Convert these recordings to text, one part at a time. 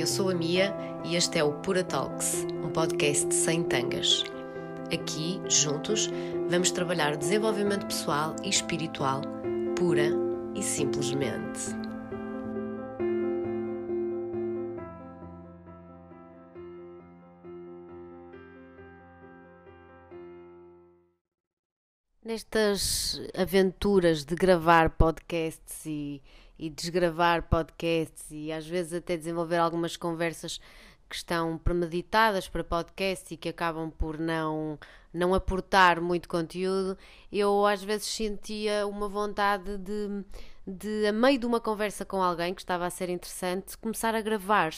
eu sou a Mia e este é o Pura Talks, um podcast sem tangas. Aqui, juntos, vamos trabalhar desenvolvimento pessoal e espiritual, pura e simplesmente. Nestas aventuras de gravar podcasts e e desgravar podcasts e às vezes até desenvolver algumas conversas que estão premeditadas para podcast e que acabam por não, não aportar muito conteúdo, eu às vezes sentia uma vontade de, de, a meio de uma conversa com alguém que estava a ser interessante, começar a gravar.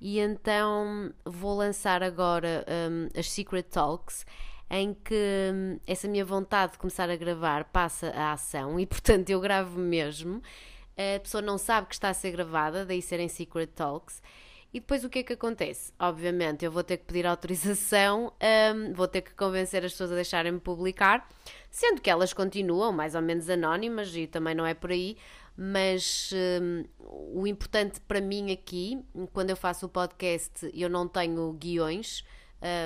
E então vou lançar agora um, as Secret Talks, em que um, essa minha vontade de começar a gravar passa a ação e, portanto, eu gravo mesmo a pessoa não sabe que está a ser gravada, daí serem secret talks. E depois o que é que acontece? Obviamente eu vou ter que pedir autorização, um, vou ter que convencer as pessoas a deixarem-me publicar, sendo que elas continuam mais ou menos anónimas e também não é por aí, mas um, o importante para mim aqui, quando eu faço o podcast, eu não tenho guiões,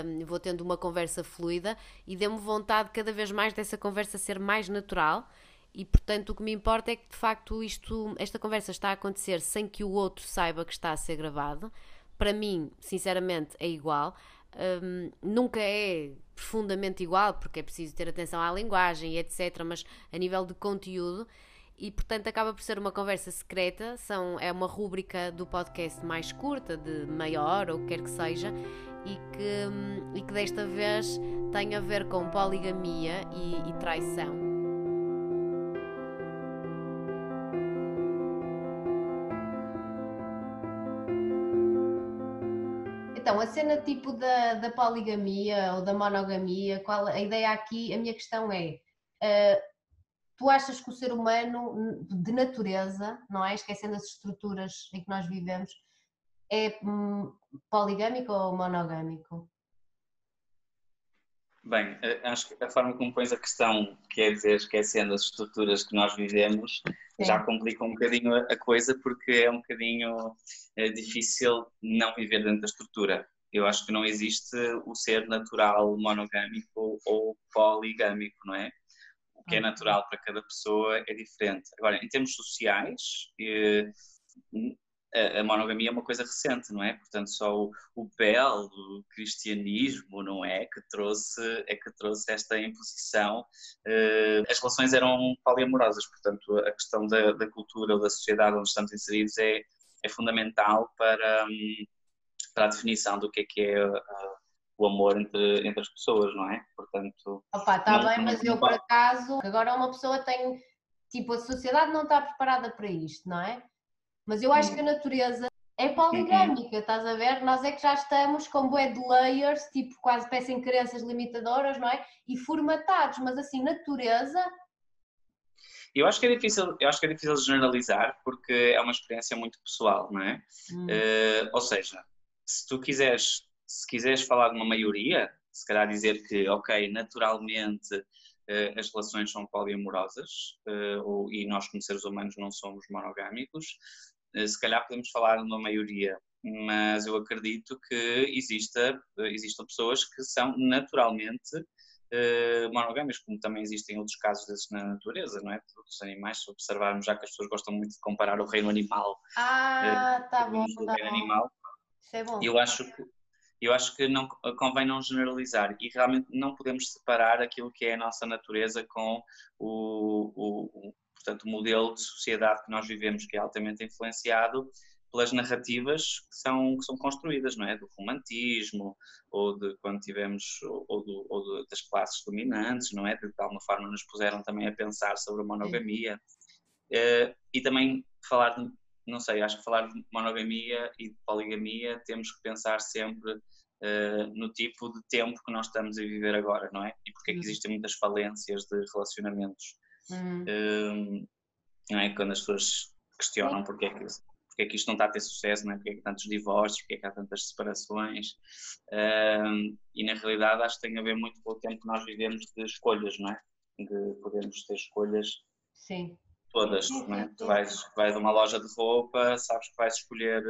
um, vou tendo uma conversa fluida e dê-me vontade cada vez mais dessa conversa ser mais natural e portanto o que me importa é que de facto isto, esta conversa está a acontecer sem que o outro saiba que está a ser gravado. Para mim, sinceramente, é igual. Um, nunca é profundamente igual, porque é preciso ter atenção à linguagem e etc. Mas a nível de conteúdo, e portanto acaba por ser uma conversa secreta. São, é uma rúbrica do podcast mais curta, de meia hora ou o que quer que seja, e que, um, e que desta vez tem a ver com poligamia e, e traição. A cena tipo da, da poligamia ou da monogamia, qual, a ideia aqui, a minha questão é: uh, tu achas que o ser humano, de natureza, não é? Esquecendo as estruturas em que nós vivemos, é hum, poligâmico ou monogâmico? Bem, eh, acho que a forma como pões a questão, quer dizer, esquecendo as estruturas que nós vivemos, Sim. já complica um bocadinho a coisa, porque é um bocadinho é difícil não viver dentro da estrutura. Eu acho que não existe o ser natural monogâmico ou poligâmico, não é? O que é natural para cada pessoa é diferente. Agora, em termos sociais, a monogamia é uma coisa recente, não é? Portanto, só o, o belo cristianismo, não é, que trouxe é que trouxe esta imposição. Uh, as relações eram poliamorosas, portanto, a questão da, da, cultura ou da sociedade onde estamos inseridos é, é fundamental para, um, para a definição do que é que é uh, o amor entre, entre as pessoas, não é? Portanto. Opa, está bem, mas eu por acaso, agora uma pessoa tem. Tipo, a sociedade não está preparada para isto, não é? Mas eu acho que a natureza é poligâmica, estás a ver? Nós é que já estamos com bué de layers, tipo quase parecem crenças limitadoras, não é? E formatados, mas assim, natureza. Eu acho que é difícil, eu acho que é difícil generalizar porque é uma experiência muito pessoal, não é? Hum. Uh, ou seja, se tu quiseres, se quiseres falar de uma maioria, se calhar dizer que, ok, naturalmente uh, as relações são poliamorosas ou, e nós como seres humanos não somos monogâmicos, eh, se calhar podemos falar de uma maioria, mas eu acredito que exista, existam pessoas que são naturalmente monogâmicas, como também existem outros casos desses na natureza, não é? Dos animais, se observarmos, já que as pessoas gostam muito de comparar o reino animal. Ah, tá bom, tá bom. Animal, Isso é bom. Eu acho que eu acho que não convém não generalizar e realmente não podemos separar aquilo que é a nossa natureza com o, o, portanto, o modelo de sociedade que nós vivemos, que é altamente influenciado pelas narrativas que são, que são construídas, não é? Do romantismo, ou de quando tivemos, ou, do, ou do, das classes dominantes, não é? De, de alguma forma nos puseram também a pensar sobre a monogamia. Uh, e também falar de, não sei, acho que falar de monogamia e de poligamia temos que pensar sempre uh, no tipo de tempo que nós estamos a viver agora, não é? E porque é que existem muitas falências de relacionamentos Uhum. não é? Quando as pessoas questionam porque é, que, porque é que isto não está a ter sucesso, não é? porque é que há tantos divórcios, porque é que há tantas separações. e na realidade acho que tem a ver muito com o tempo que nós vivemos de escolhas, não é? De podermos ter escolhas. Sim. Todas, não é? Tu vais, vais a uma loja de roupa, sabes que vais escolher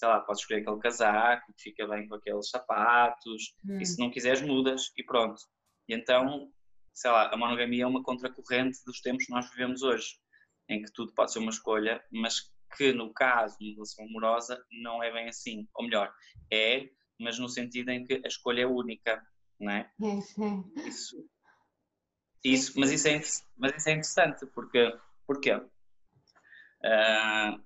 sei lá, podes escolher aquele casaco que fica bem com aqueles sapatos, hum. e se não quiseres mudas e pronto. E então, sei lá, a monogamia é uma contracorrente dos tempos que nós vivemos hoje, em que tudo pode ser uma escolha, mas que no caso de uma relação amorosa não é bem assim. Ou melhor, é, mas no sentido em que a escolha é única, não é? Isso, isso, mas, isso é, mas isso é interessante, porque, porquê? Uh,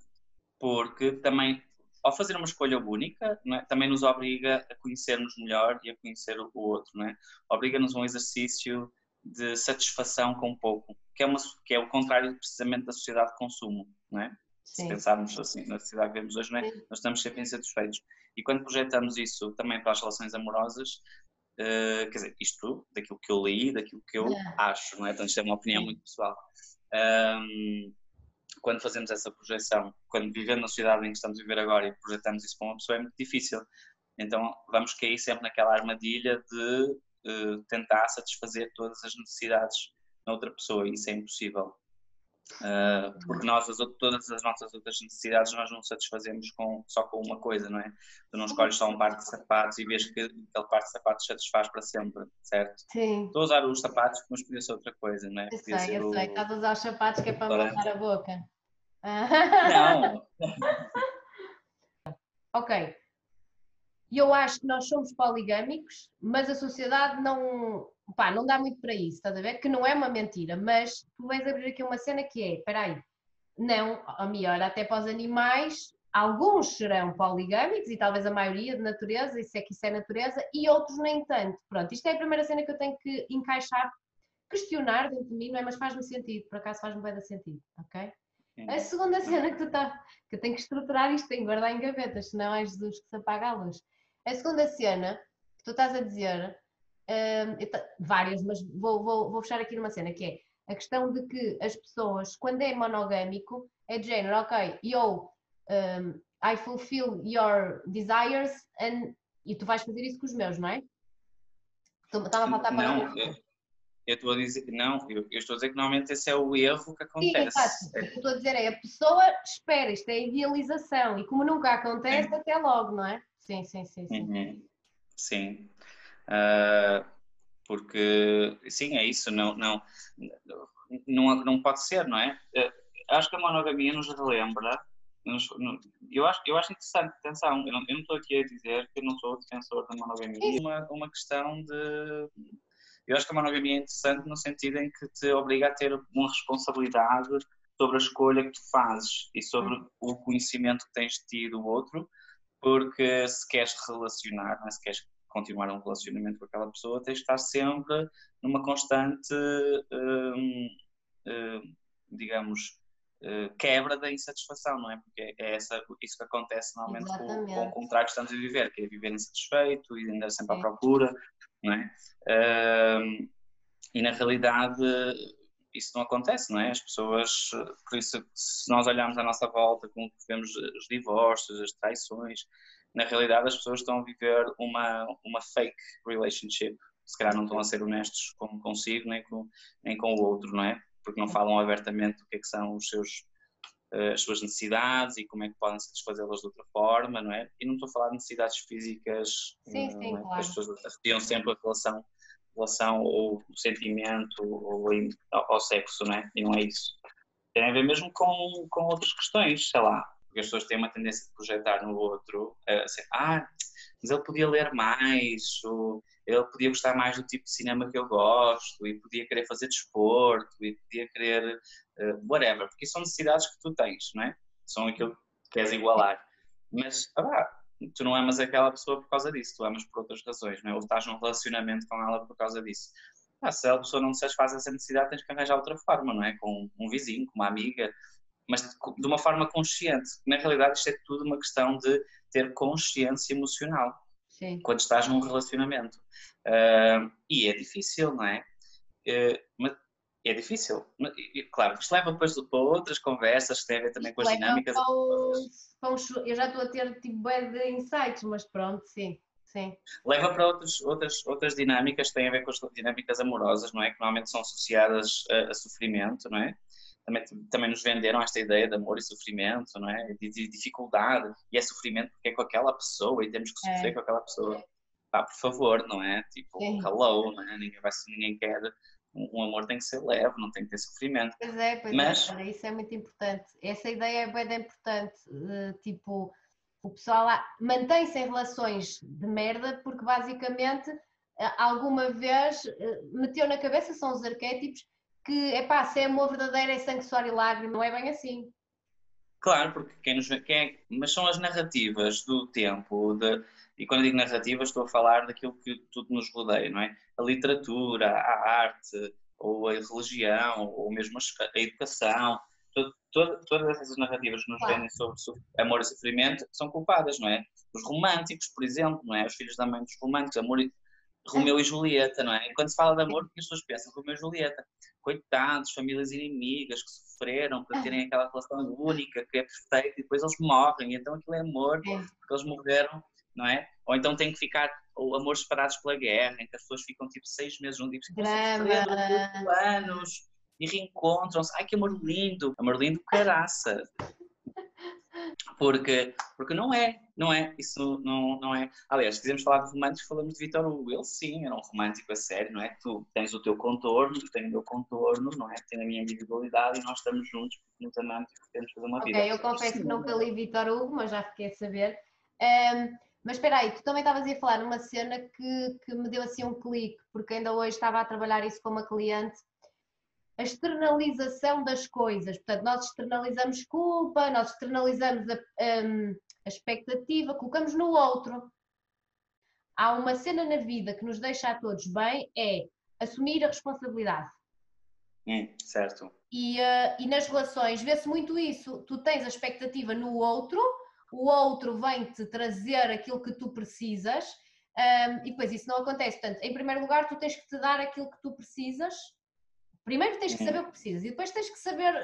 porque também, ao fazer uma escolha única, é? também nos obriga a conhecermos melhor e a conhecer o outro, não é? Obriga-nos a um exercício de satisfação com pouco, que é, uma, que é o contrário precisamente da sociedade de consumo, não é? Se pensarmos assim na sociedade que vemos hoje, não é? nós estamos sempre insatisfeitos. E quando projetamos isso também para as relações amorosas, uh, quer dizer, isto daquilo que eu li, daquilo que eu acho, não é? Então isto é uma opinião muito pessoal. Um, quando fazemos essa projeção, quando vivendo na sociedade em que estamos a viver agora e projetamos isso para uma pessoa, é muito difícil. Então vamos cair sempre naquela armadilha de uh, tentar satisfazer todas as necessidades na outra pessoa e isso é impossível. Uh, porque nós, as, todas as nossas outras necessidades, nós não satisfazemos com, só com uma coisa, não é? Tu não escolhes só um par de sapatos e vês que aquele par de sapatos satisfaz para sempre, certo? Sim. Estou a usar os sapatos, mas podia ser outra coisa, não é? Eu podia sei, eu o... sei. Estás a usar os sapatos que é para me a boca. Não. ok. Eu acho que nós somos poligâmicos, mas a sociedade não, pá, não dá muito para isso, estás a ver? Que não é uma mentira, mas tu vais abrir aqui uma cena que é, espera aí, não, a melhor, até para os animais, alguns serão poligâmicos e talvez a maioria de natureza, isso é que isso é natureza, e outros nem tanto. Pronto, isto é a primeira cena que eu tenho que encaixar, questionar dentro de mim, não é? Mas faz-me sentido, por acaso faz-me bem sentido, ok? A segunda cena que tu tá, que eu tenho que estruturar isto, tenho que guardar em gavetas, senão é Jesus que se apaga a luz. A segunda cena que tu estás a dizer várias, mas vou, vou, vou fechar aqui numa cena que é a questão de que as pessoas, quando é monogâmico, é de género, ok, eu um, I fulfill your desires and, e tu vais fazer isso com os meus, não é? Estava a faltar Não, eu, eu estou a dizer não, eu, eu, estou a dizer que normalmente esse é o erro que acontece. Sim, exato. O que eu estou a dizer é a pessoa espera, isto é idealização, e como nunca acontece, sim. até logo, não é? Sim, sim, sim. Sim. Uhum. sim. Uh, porque, sim, é isso, não, não, não, não pode ser, não é? Uh, acho que a monogamia nos relembra, nos, no, eu, acho, eu acho interessante, atenção, eu não, eu não estou aqui a dizer que eu não sou defensor da monogamia, é uma, uma questão de. Eu acho que a monogamia é interessante no sentido em que te obriga a ter uma responsabilidade sobre a escolha que tu fazes e sobre o conhecimento que tens tido do outro, porque se queres relacionar, é? se queres continuar um relacionamento com aquela pessoa, tens de estar sempre numa constante, hum, hum, digamos, uh, quebra da insatisfação, não é? Porque é essa, isso que acontece normalmente com, com, o contrário que estamos a viver, que é viver insatisfeito e andar sempre à procura, não é? Uh, e na realidade isso não acontece, não é? As pessoas, por isso, se nós olharmos à nossa volta, como vemos os divórcios, as traições, na realidade as pessoas estão a viver uma, uma fake relationship. Se calhar não estão a ser honestos com consigo nem com, nem com o outro, não é? Porque não falam abertamente o que é que são os seus, eh, as suas necessidades e como é que podem satisfazê-las de outra forma, não é? E não estou a falar de necessidades físicas, sim, sim, é? claro. as pessoas associam sempre a relação, relação ou sentimento ou ao, sexo, não é? E não é isso. Tem a ver mesmo com, com outras questões, sei lá, porque as pessoas têm uma tendência de projetar no outro, assim, ah, mas ele podia ler mais, ou ele podia gostar mais do tipo de cinema que eu gosto, e podia querer fazer desporto, e podia querer uh, whatever, porque são necessidades que tu tens, não é? São aquilo que queres igualar. Mas, ah, tu não amas aquela pessoa por causa disso, tu amas por outras razões, não é? Ou estás num relacionamento com ela por causa disso. Ah, se a pessoa não satisfaz essa necessidade, tens que arranjar outra forma, não é? Com um vizinho, com uma amiga, mas de uma forma consciente. Na realidade, isto é tudo uma questão de ter consciência emocional Sim. quando estás num relacionamento. Uh, e é difícil, não é? Uh, mas é difícil. Claro, isto leva depois para outras conversas que têm a ver também com as dinâmicas. eu já estou a ter tipo bem de insights, mas pronto, sim. Sim. Leva para outras, outras, outras dinâmicas que têm a ver com as dinâmicas amorosas, não é? Que normalmente são associadas a, a sofrimento, não é? também, também nos venderam esta ideia de amor e sofrimento, não é? De, de dificuldade, e é sofrimento porque é com aquela pessoa e temos que sofrer é. com aquela pessoa. Pá, por favor, não é? Tipo, Sim. hello, não é? Ninguém, vai, ninguém quer. Um amor tem que ser leve, não tem que ter sofrimento. Pois é, pois Mas... é, isso é muito importante. Essa ideia é bem importante. tipo, o pessoal mantém-se em relações de merda porque basicamente alguma vez eh, meteu na cabeça são os arquétipos que, é pá, se é amor verdadeiro é sangue, suor e lágrima, não é bem assim. Claro, porque quem nos vê, quem é, mas são as narrativas do tempo, de, e quando digo narrativas estou a falar daquilo que tudo nos rodeia, não é? A literatura, a arte, ou a religião, ou mesmo a educação, todo, todo, todas essas narrativas que nos claro. vendem sobre, sobre amor e sofrimento são culpadas, não é? Os românticos, por exemplo, não é? Os filhos da mãe dos românticos, amor e, Romeu e Julieta, não é? E quando se fala de amor, as pessoas pensam Romeu e Julieta. Coitados, famílias inimigas que sofreram para terem aquela relação única, que é perfeita, e depois eles morrem, então aquilo é amor, porque eles morreram, não é? Ou então tem que ficar, ou amores separados pela guerra, em que as pessoas ficam tipo seis meses juntos e ficam anos e reencontram-se. Ai que amor lindo! Amor lindo, caraça! Porque, porque não é, não é, isso não, não é. Aliás, se quisermos falar de românticos, falamos de Vitor Hugo. Ele sim, era um romântico a sério, não é? Tu tens o teu contorno, eu tenho o meu contorno, não é? Tenho a minha individualidade e nós estamos juntos porque nos amamos e queremos fazer uma vida. Ok, eu confesso que nunca li Vitor Hugo, mas já fiquei a saber. Um, mas espera aí, tu também estavas a falar numa cena que, que me deu assim um clique, porque ainda hoje estava a trabalhar isso com uma cliente a externalização das coisas. Portanto, nós externalizamos culpa, nós externalizamos a, um, a expectativa, colocamos no outro. Há uma cena na vida que nos deixa a todos bem, é assumir a responsabilidade. Hum, certo. E, uh, e nas relações vê-se muito isso. Tu tens a expectativa no outro, o outro vem-te trazer aquilo que tu precisas, um, e depois isso não acontece. Portanto, em primeiro lugar, tu tens que te dar aquilo que tu precisas Primeiro tens que saber o que precisas e depois tens que saber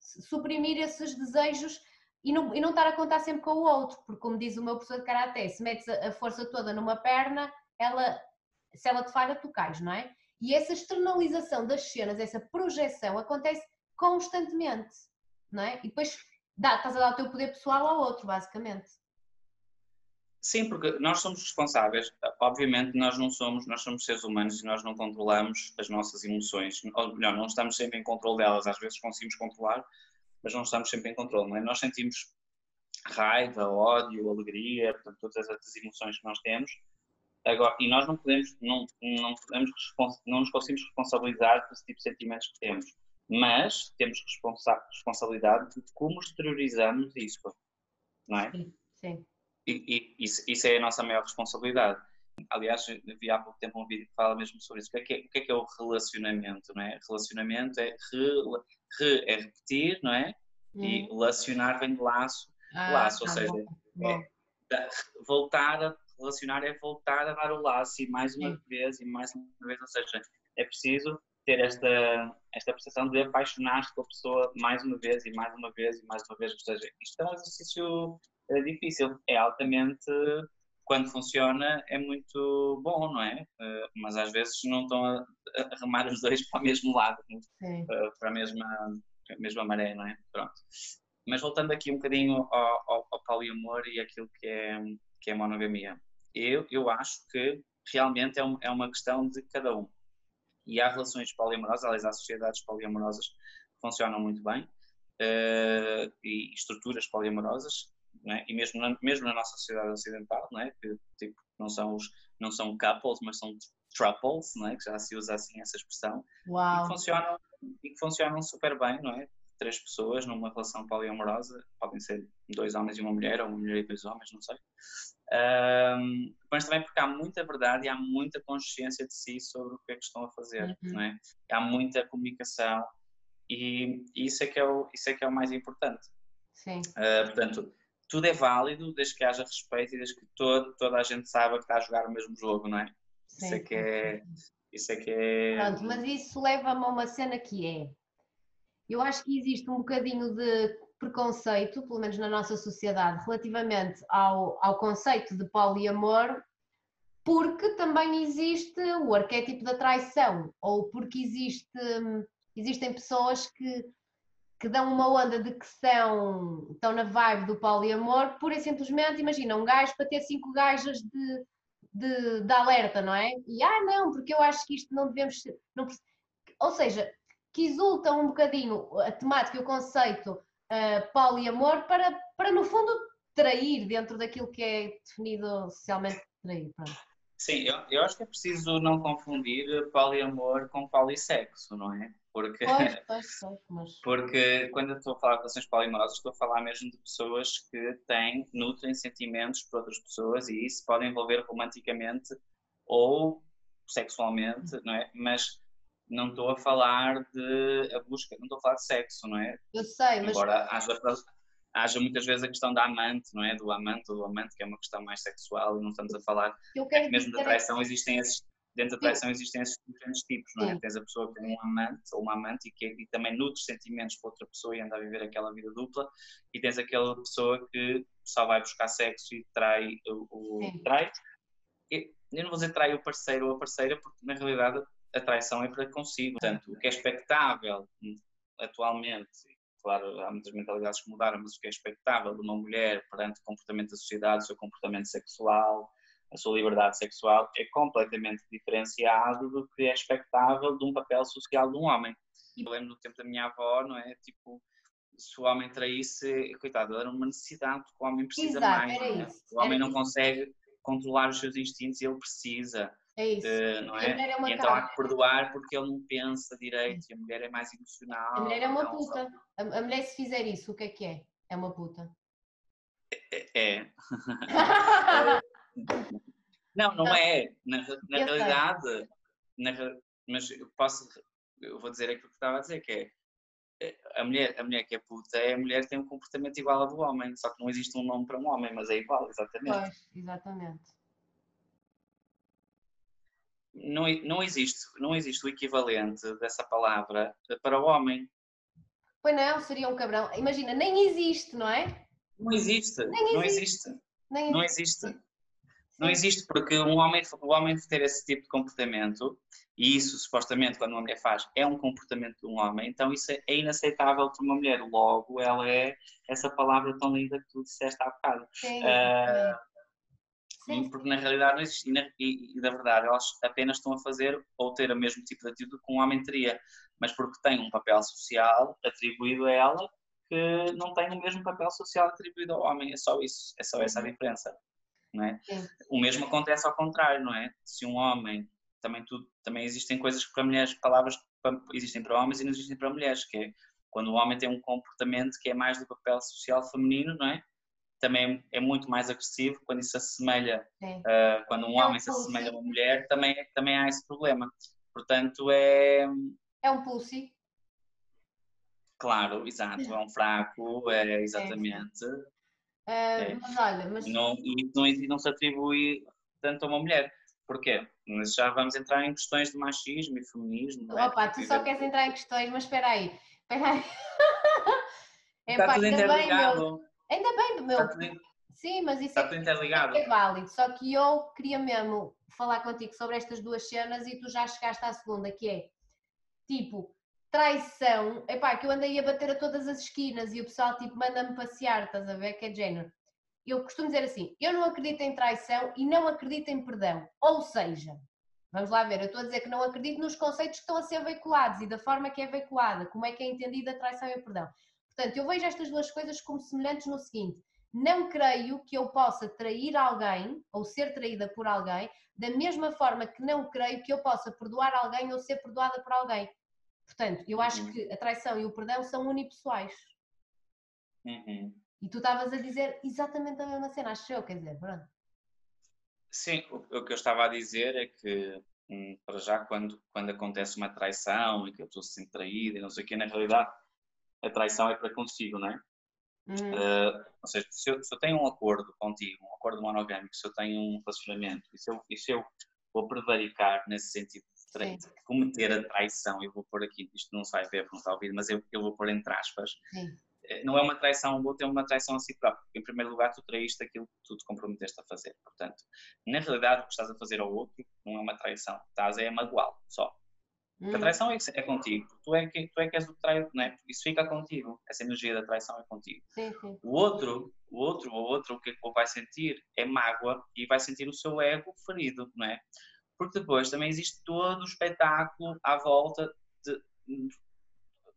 suprimir esses desejos e não, e não estar a contar sempre com o outro, porque como diz o meu professor de Karaté, se metes a, força toda numa perna, ela, se ela te falha, tu cais, não é? E essa externalização das cenas, essa projeção acontece constantemente, não é? E depois dá, estás a dar o teu poder pessoal ao outro, basicamente. Sim, porque nós somos responsáveis. Obviamente, nós não somos, nós somos seres humanos e nós não controlamos as nossas emoções. Ou melhor, não estamos sempre em controle delas. Às vezes conseguimos controlar, mas não estamos sempre em controle. É? Nós sentimos raiva, ódio, alegria, portanto, todas as emoções que nós temos. Agora, e nós não podemos, não, não, podemos, não nos conseguimos responsabilizar por esse tipo de sentimentos que temos. Mas temos responsa responsabilidade de como exteriorizamos isso. Não é? Sim, sim. E, e isso, isso, é a nossa maior responsabilidade. Aliás, vi há pouco tempo um vídeo que fala mesmo sobre isso. O que é que é, o, que é, que é o relacionamento? Não é? Relacionamento é, re, re é repetir, não é? Hum. E relacionar vem de laço. Ah, laço, ou tá seja, bom. É, voltar a relacionar é voltar a dar o laço e mais uma Sim. vez e mais uma vez. Ou seja, é preciso ter esta, esta percepção de apaixonar-se pela pessoa mais uma vez e mais uma vez e mais uma vez. Ou seja, isto é um exercício é difícil. É altamente, quando funciona, é muito bom, não é? Eh, mas às vezes não estão a, remar os dois para o mesmo lado, eh, para a mesma, a mesma maré, não é? Pronto. Mas voltando aqui um bocadinho ao, ao, ao poliamor e aquilo que é, que é monogamia. Eu, eu acho que realmente é, um, é uma questão de cada um. E há relações poliamorosas, aliás, há sociedades poliamorosas que funcionam muito bem, uh, e estruturas poliamorosas, é? e mesmo na, mesmo na nossa sociedade ocidental, não é? que tipo, não, são os, não são couples, mas são triples, não é? que já se usa assim essa expressão, Uau. E, que funcionam, e que funcionam super bem, não é? Três pessoas numa relação poliamorosa, podem ser dois homens e uma mulher, ou uma mulher e dois homens, não sei. Um, mas também porque há muita verdade e há muita consciência de si sobre o que é que estão a fazer, uhum. não é? Há muita comunicação e isso é que é o, isso é, que é o mais importante. Sim. Uh, portanto, tudo é válido desde que haja respeito e desde que todo, toda a gente saiba que está a jogar o mesmo jogo, não é? Sim, isso é que é. Isso é que é. Pronto, mas isso leva-me a uma cena que é. Eu acho que existe um bocadinho de preconceito, pelo menos na nossa sociedade, relativamente ao, ao conceito de poliamor, porque também existe o arquétipo da traição, ou porque existe, existem pessoas que que dão uma onda de que são, estão na vibe do poliamor, pura e simplesmente, imagina, um gajo para ter cinco gajas de, de, de alerta, não é? E, ah, não, porque eu acho que isto não devemos. Não, ou seja, que exultam um bocadinho a temática e o conceito uh, poliamor para, para, no fundo, trair dentro daquilo que é definido socialmente trair. Pronto. Sim, eu, eu acho que é preciso não confundir poliamor com polissexo, não é? Porque, pois, pois, pois, mas... porque quando eu estou a falar de relações polimorosas, estou a falar mesmo de pessoas que têm, nutrem sentimentos por outras pessoas e isso pode envolver romanticamente ou sexualmente, não é? Mas não estou a falar de a busca, não estou a falar de sexo, não é? Eu sei, mas. Embora haja, haja muitas vezes a questão da amante, não é? Do amante ou do amante, que é uma questão mais sexual, e não estamos a falar. Eu quero mesmo da é traição existem esses. Dentro da traição existem esses diferentes tipos, não é? Sim. Tens a pessoa que tem um amante ou uma amante e que e também nutre sentimentos para outra pessoa e anda a viver aquela vida dupla, e tens aquela pessoa que só vai buscar sexo e trai o. o trai. Eu não vou dizer trai o parceiro ou a parceira, porque na realidade a traição é para consigo. Portanto, o que é expectável atualmente, claro, há muitas mentalidades que mudaram, mas o que é expectável de uma mulher perante o comportamento da sociedade, o seu comportamento sexual, a sua liberdade sexual, é completamente diferenciado do que é expectável de um papel social de um homem. Eu lembro do tempo da minha avó, não é? Tipo, se o homem traísse, coitado, era uma necessidade, porque o homem precisa Exato, mais. É? O homem não isso. consegue controlar os seus instintos e ele precisa. É isso. De, não é? é então há que perdoar porque ele não pensa direito e a mulher é mais emocional. A mulher é uma então, puta. A, a mulher, se fizer isso, o que é que é? É uma puta. É. é. não, não é. Na, na realidade, na, mas eu posso, eu vou dizer aquilo que estava a dizer, que é a mulher, a mulher que é puta é a mulher que tem um comportamento igual ao do homem, só que não existe um nome para um homem, mas é igual, exatamente. Pois, exatamente não, não, existe, não existe o equivalente dessa palavra para o homem. Pois não, seria um cabrão. Imagina, nem existe, não é? Não existe, nem não existe. existe. Nem não existe. existe. Não existe porque um homem, o homem ter esse tipo de comportamento, e isso supostamente quando uma mulher faz é um comportamento de um homem, então isso é inaceitável para uma mulher. Logo, ela é essa palavra tão linda que tu disseste há bocado. Sim, uh, Sim. porque na realidade não existe, e na, e, e na verdade elas apenas estão a fazer ou ter o mesmo tipo de atitude que um homem teria, mas porque tem um papel social atribuído a ela que não tem o mesmo papel social atribuído ao homem, é só isso, é só essa a uhum. diferença. Não é? O mesmo acontece ao contrário, não é? Se um homem, também, tudo, também existem coisas para mulheres, palavras existem para homens e não existem para mulheres, que é quando o homem tem um comportamento que é mais do papel social feminino, não é? Também é muito mais agressivo quando isso se assemelha, uh, quando um é homem se assemelha a uma mulher, também, também há esse problema. Portanto, é. É um pulse. Claro, exato, é um fraco, é exatamente. É, uh, mas olha, mas. Não, e não, não se atribui tanto a uma mulher. Porquê? Mas já vamos entrar em questões de machismo e feminismo. É? Opa, é? tu só queres entrar em questões, mas espera aí. Espera aí. Está tudo interligado. Ainda bem meu. Sim, mas isso Está é, interligado. é válido. Só que eu queria mesmo falar contigo sobre estas duas cenas e tu já chegaste à segunda, que é tipo, traição. Epá, que eu andei a bater a todas as esquinas e o pessoal tipo manda-me passear, estás a ver? Que é de género. Eu costumo dizer assim: eu não acredito em traição e não acredito em perdão. Ou seja, vamos lá ver, eu estou a dizer que não acredito nos conceitos que estão a ser veiculados e da forma que é veiculada, como é que é entendida a traição e o perdão. Portanto, eu vejo estas duas coisas como semelhantes no seguinte: não creio que eu possa trair alguém ou ser traída por alguém, da mesma forma que não creio que eu possa perdoar alguém ou ser perdoada por alguém. Portanto, eu acho uhum. que a traição e o perdão são unipessoais. Uhum. E tu estavas a dizer exatamente a mesma cena, acho eu, quer dizer, pronto. Sim, o, o que eu estava a dizer é que, hum, para já, quando, quando acontece uma traição e que eu estou sendo traída e não sei o que, na realidade a traição é para consigo, não é? Uh, ou seja, se eu, se eu, tenho um acordo contigo, um acordo monogâmico, se eu tenho um relacionamento e se eu, e se eu vou prevaricar nesse sentido de, cometer a traição, eu vou pôr aqui, isto não se vai ver, não está a ouvir, mas eu, eu vou pôr entre aspas, Sim. Eh, não é uma traição, vou ter uma traição a si próprio, porque em primeiro lugar tu traíste aquilo que tu te comprometeste a fazer, portanto, na realidade o que estás a fazer ao outro não é uma traição, estás é a magoá-lo, só. Hum. A traição é, é, contigo, tu é, que, tu é que és o que trai, não é? Isso fica contigo, essa energia da traição é contigo. Sim, sim. O outro, o outro ou outro, o que é vai sentir é mágoa e vai sentir o seu ego ferido, não é? Porque depois também existe todo o espetáculo à volta de,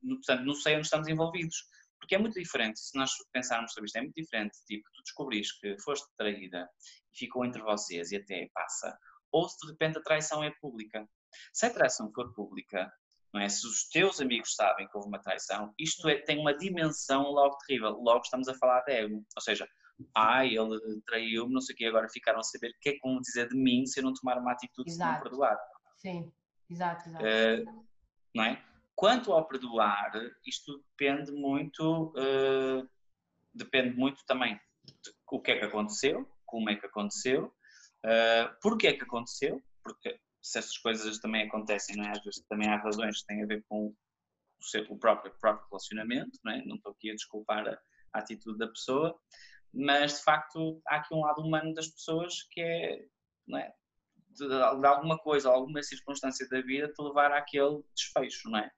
no, portanto, não sei onde estamos envolvidos. Porque é muito diferente, se nós pensarmos sobre isto, é muito diferente, tipo, tu descobris que foste traída e ficou entre vocês e até passa, ou se de repente a traição é pública. Se a traição for pública, não é? se os teus amigos sabem que houve uma traição, isto é, tem uma dimensão logo terrível. Logo estamos a falar de ego. Ou seja, ai, ele traiu-me, não sei o quê, agora ficaram a saber o que é que vão dizer de mim se eu não tomar uma atitude exato. se não perdoar. Sim, exato, exato. Uh, não é? Quanto ao perdoar, isto depende muito, uh, depende muito também de o que é que aconteceu, como é que aconteceu, uh, porquê é que aconteceu, porque se essas coisas também acontecem, não é? às vezes também há razões que têm a ver com o, seu, o próprio, próprio relacionamento, não, é? não estou aqui a desculpar a, a atitude da pessoa, mas de facto há aqui um lado humano das pessoas que é, não é? de, de alguma coisa, alguma circunstância da vida te levar àquele desfecho, não é?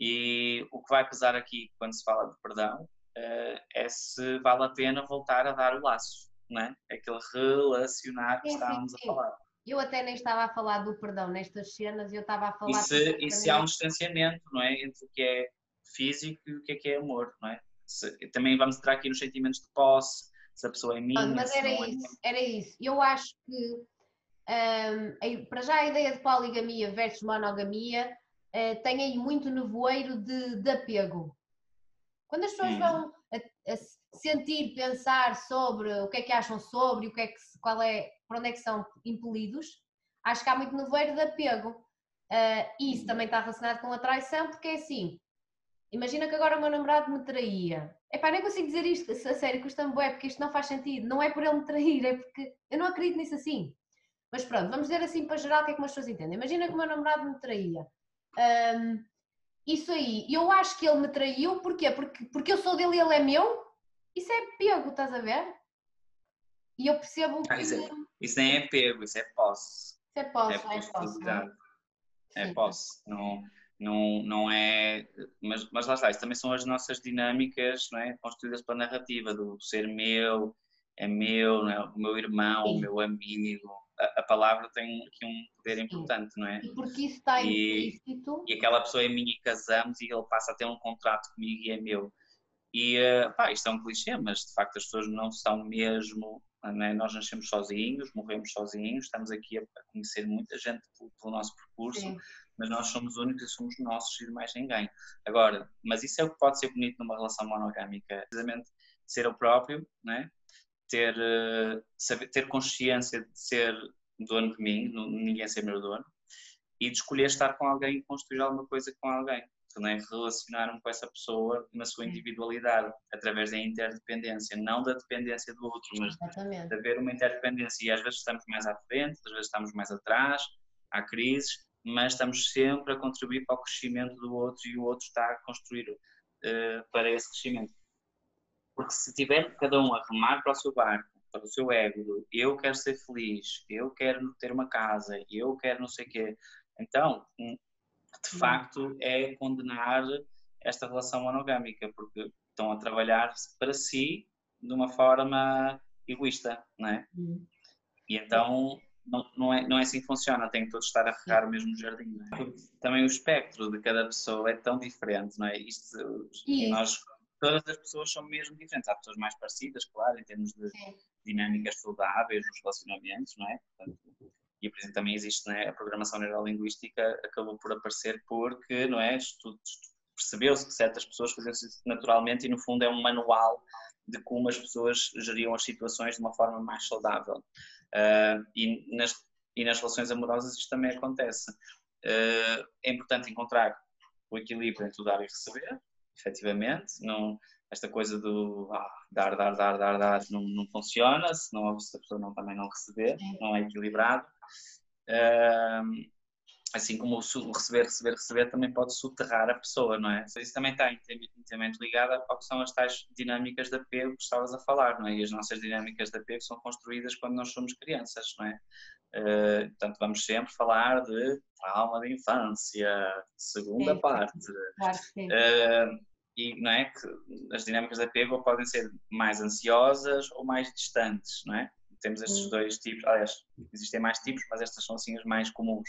E o que vai pesar aqui quando se fala de perdão uh, é se vale a pena voltar a dar o laço, não é? Aquele relacionar que estávamos a falar. Eu até nem estava a falar do perdão nestas cenas, eu estava a falar. E se, e se há um distanciamento, não é? Entre o que é físico e o que é que é amor, não é? Se, também vamos entrar aqui nos sentimentos de posse, se a pessoa é minha. Mas era é isso, é era isso. Eu acho que um, para já a ideia de poligamia versus monogamia uh, tem aí muito nevoeiro de, de apego. Quando as pessoas vão a, a, sentir, pensar sobre o que é que acham sobre, o que é que, qual é, para onde é que são impelidos, acho que há muito nevoeiro de apego. Uh, isso também está relacionado com a traição, porque é assim, imagina que agora o meu namorado me traía. Epá, nem consigo dizer isto a sério, custa-me bué, porque isto não faz sentido. Não é por ele me trair, é porque eu não acredito nisso assim. Mas pronto, vamos dizer assim para geral o que é que as pessoas entendem. Imagina que o meu namorado me traía. Um, isso aí, eu acho que ele me traiu, porquê? Porque, porque eu sou dele e ele é meu? Isso é pego, estás a ver? E eu percebo que. Ah, isso, é, isso nem é pego, isso é posse. Isso é posse, é, é posse. É, é posse. Não, não, não é. Mas, mas lá está, isso também são as nossas dinâmicas não é? construídas pela narrativa do ser meu, é meu, é? o meu irmão, Sim. o meu amigo, a, palavra tem aqui um poder importante, não é? E porque isso está implícito. E, aquela pessoa é minha e casamos e ele passa a ter um contrato comigo e é meu. E uh, pá, isto é um clichê, mas de facto as pessoas não são mesmo. É? Nós nascemos sozinhos, morremos sozinhos, estamos aqui a, a conhecer muita gente pelo, pelo nosso percurso, Sim. mas nós somos únicos e somos nossos e mais ninguém. Agora, mas isso é o que pode ser bonito numa relação monogâmica, precisamente ser o próprio, não é? Ter, uh, saber, ter consciência de ser dono de mim, ninguém ser meu dono, e de escolher estar com alguém e construir alguma coisa com alguém. Também relacionar-me com essa pessoa na sua individualidade, através da interdependência, não da dependência do outro, mas Exatamente. de haver uma interdependência. E às vezes estamos mais à frente, às vezes estamos mais atrás, há crises, mas estamos sempre a contribuir para o crescimento do outro e o outro está a construir uh, para esse crescimento. Porque se tiver cada um a remar para o seu barco, para o seu ego, eu quero ser feliz, eu quero ter uma casa, eu quero não sei o quê, então, hum, de facto, é condenar esta relação monogâmica, porque estão a trabalhar para si de uma forma egoísta, não é? Uhum. E então não, não, é, não é assim que funciona, tem que todos estar a regar o mesmo jardim. É? Também o espectro de cada pessoa é tão diferente, não é? Isto, nós todas as pessoas são mesmo diferentes. Há pessoas mais parecidas, claro, em termos de Sim. dinâmicas saudáveis nos relacionamentos, não é? Portanto, e por exemplo também existe né, a programação neurolinguística acabou por aparecer porque, não é? Percebeu-se que certas pessoas faziam isso naturalmente e no fundo é um manual de como as pessoas geriam as situações de uma forma mais saudável. Uh, e, nas, e nas relações amorosas isto também acontece. Uh, é importante encontrar o equilíbrio entre o dar e receber, efetivamente. Não, esta coisa do ah, dar, dar, dar, dar, dar não, não funciona, se, não, se a pessoa não, também não receber, não é equilibrado. Assim como o receber, receber, receber também pode soterrar a pessoa, não é? Isso também está intimamente ligado ao que são as tais dinâmicas de apego que estavas a falar, não é? E as nossas dinâmicas de apego são construídas quando nós somos crianças, não é? Uh, portanto, vamos sempre falar de trauma de infância, segunda sim, parte. Claro, sim. Uh, e não é que as dinâmicas de apego podem ser mais ansiosas ou mais distantes, não é? Temos estes dois tipos, aliás, existem mais tipos, mas estas são assim as mais comuns.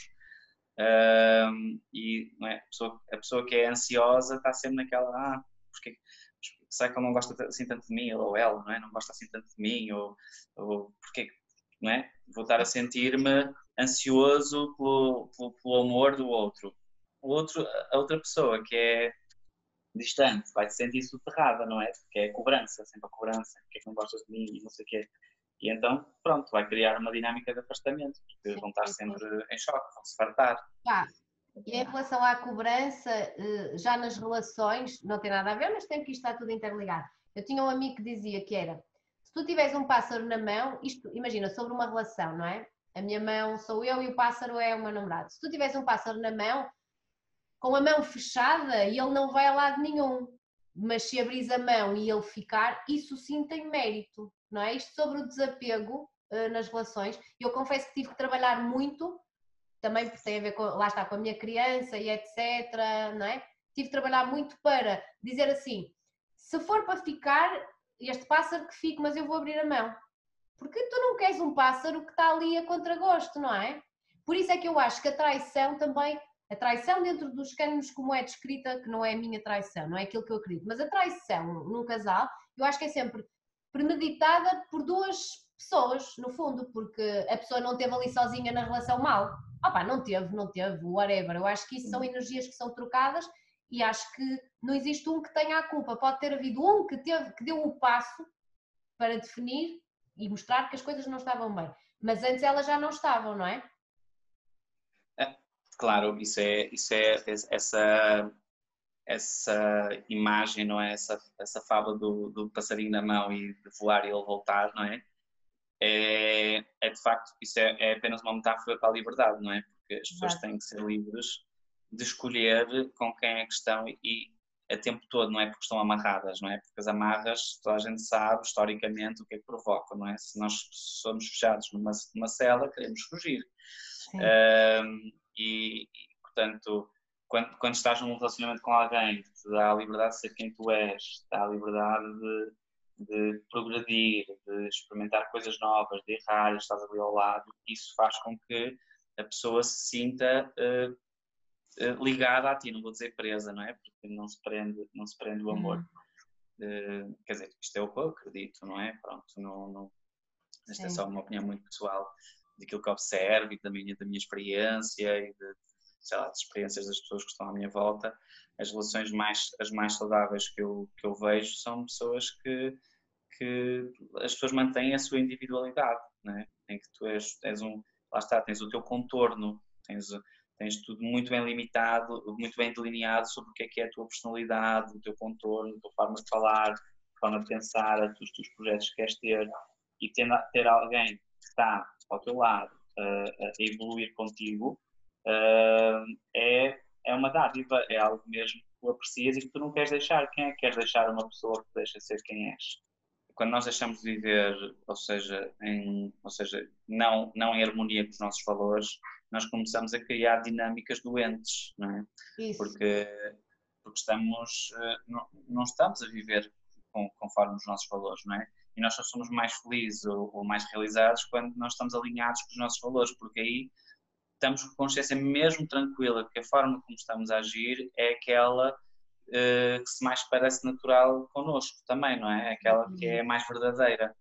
Um, e é? a, pessoa, a, pessoa, que é ansiosa está sempre naquela, ah, porque será que ele não gosta assim tanto de mim, ou ela, não é? Não gosta assim tanto de mim, ou, ou porque, não é? Vou estar a sentir-me ansioso pelo, pelo, pelo, amor do outro. O outro. A outra pessoa que é distante vai se sentir soterrada, não é? Porque é cobrança, sempre a cobrança, porque é que não gostas de mim e não sei o quê. E então, pronto, vai criar uma dinâmica de afastamento, porque vão estar sempre em choque, vão se fartar. Ah, e em relação à cobrança, eh, já nas relações, não tem nada a ver, mas tem que estar tudo interligado. Eu tinha um amigo que dizia que era, se tu tiveres um pássaro na mão, isto, imagina, sobre uma relação, não é? A minha mão sou eu e o pássaro é o meu namorado. Se tu tiveres um pássaro na mão, com a mão fechada, ele não vai a lado nenhum. Mas se abris a mão e ele ficar, isso sim tem mérito não é? Isto sobre o desapego uh, nas relações. Eu confesso que tive que trabalhar muito, também porque tem a ver com, lá está, com a minha criança e etc, não é? Tive que trabalhar muito para dizer assim, se for para ficar, este pássaro que fique, mas eu vou abrir a mão. Porque tu não queres um pássaro que está ali a contragosto, não é? Por isso é que eu acho que a traição também, a traição dentro dos cânones como é descrita, que não é a minha traição, não é aquilo que eu acredito, mas a traição num casal, eu acho que é sempre premeditada por duas pessoas, no fundo, porque a pessoa não teve ali sozinha na relação mal. Opa, não teve, não teve, whatever. Eu acho que isso são energias que são trocadas e acho que não existe um que tenha a culpa. Pode ter havido um que, teve, que deu o passo para definir e mostrar que as coisas não estavam bem. Mas antes elas já não estavam, não é? é claro, isso é, isso é essa essa imagem, não é? Essa, essa fábula do, do passarinho na mão e de voar e ele voltar, não é? É, é de facto, isso é, é, apenas uma metáfora para a liberdade, não é? Porque as pessoas têm que ser livres de escolher com quem é que estão e a tempo todo, não é? Porque estão amarradas, não é? Porque as amarras, toda a gente sabe historicamente o que é que provoca, não é? Se nós somos fechados numa, numa cela, queremos fugir. Um, e, e, portanto, quando, quando estás num relacionamento com alguém que te dá a liberdade de ser quem tu és, te dá a liberdade de, de progredir, de experimentar coisas novas, de errar, estás ali ao lado, isso faz com que a pessoa se sinta uh, uh, ligada a ti, não vou dizer presa, não é? Porque não se prende, não se prende o amor. Uh, quer dizer, isto é o que eu acredito, não é? Pronto, não, não, esta é só uma opinião muito pessoal daquilo que observo e da minha, da minha experiência e de, sei lá, das experiências das pessoas que estão à minha volta, as relações mais, as mais saudáveis que eu, que eu vejo são pessoas que, que as pessoas mantêm a sua individualidade, né? em que tu és, és um, lá está, tens o teu contorno, tens, tens tudo muito bem limitado, muito bem delineado sobre o que é que é a tua personalidade, o teu contorno, a tua forma de falar, a forma de pensar, os teus projetos que queres ter, e ter, ter alguém que está ao teu lado a evoluir contigo, é, é uma dádiva, é algo mesmo que tu aprecias e que tu não queres deixar. Quem é que queres deixar uma pessoa que deixa ser quem és? Quando nós deixamos de viver, ou seja, em, ou seja não, não em harmonia com os nossos valores, nós começamos a criar dinâmicas doentes, não é? Isso. Porque, porque estamos, ah, não, não estamos a viver com, conforme os nossos valores, não é? E nós só somos mais felizes ou, ou, mais realizados quando nós estamos alinhados com os nossos valores, porque aí estamos com consciência mesmo tranquila que a forma como estamos a agir é aquela uh, que se mais parece natural connosco também, não é? Aquela que é uhum. mais verdadeira.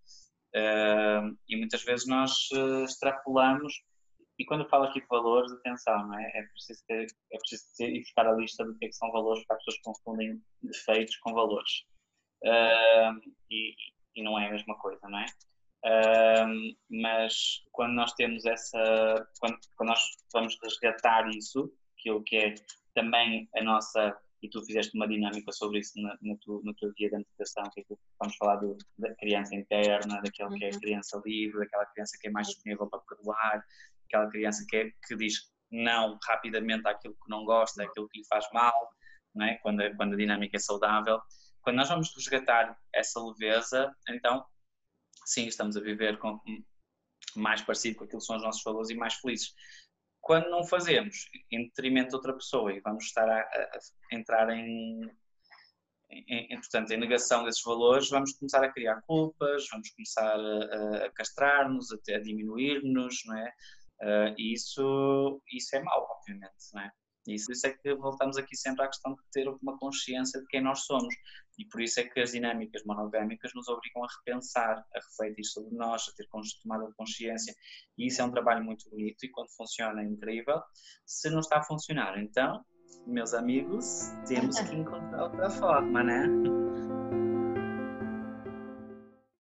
Uh, e muitas vezes nós uh, extrapolamos, e quando eu falo aqui de valores, atenção, não é? É preciso, ter, é preciso ter, ir buscar a lista do que, é que são valores, para as pessoas confundem defeitos com valores. E, e não é a mesma coisa, não é? Uh, mas quando nós temos essa, quando, quando, nós vamos resgatar isso, aquilo que é também a nossa, e tu fizeste uma dinâmica sobre isso na, no, teu, no teu dia de antecipação, que é que vamos falar do, da criança interna, daquela que é uhum. criança livre, daquela criança que é mais disponível para perdoar, aquela criança que, é, que diz não rapidamente àquilo que não gosta, àquilo que lhe faz mal, não é? quando, quando a dinâmica é saudável. Quando nós vamos resgatar essa leveza, então sim, estamos a viver com, mais parecido com aquilo que são os nossos valores e mais felizes. Quando não fazemos, em detrimento de outra pessoa, e vamos estar a, a, entrar em, em, em, portanto, em negação desses valores, vamos começar a criar culpas, vamos começar a, a castrar-nos, a, a diminuir-nos, não é? Uh, e isso, isso é mau, obviamente, não é? E isso é que voltamos aqui sempre à questão de ter uma consciência de quem nós somos. E por isso é que as dinâmicas monogâmicas nos obrigam a repensar, a refletir sobre nós, a ter tomada de consciência. E isso é um trabalho muito bonito e quando funciona é incrível. Se não está a funcionar, então, meus amigos, temos que encontrar outra forma, né?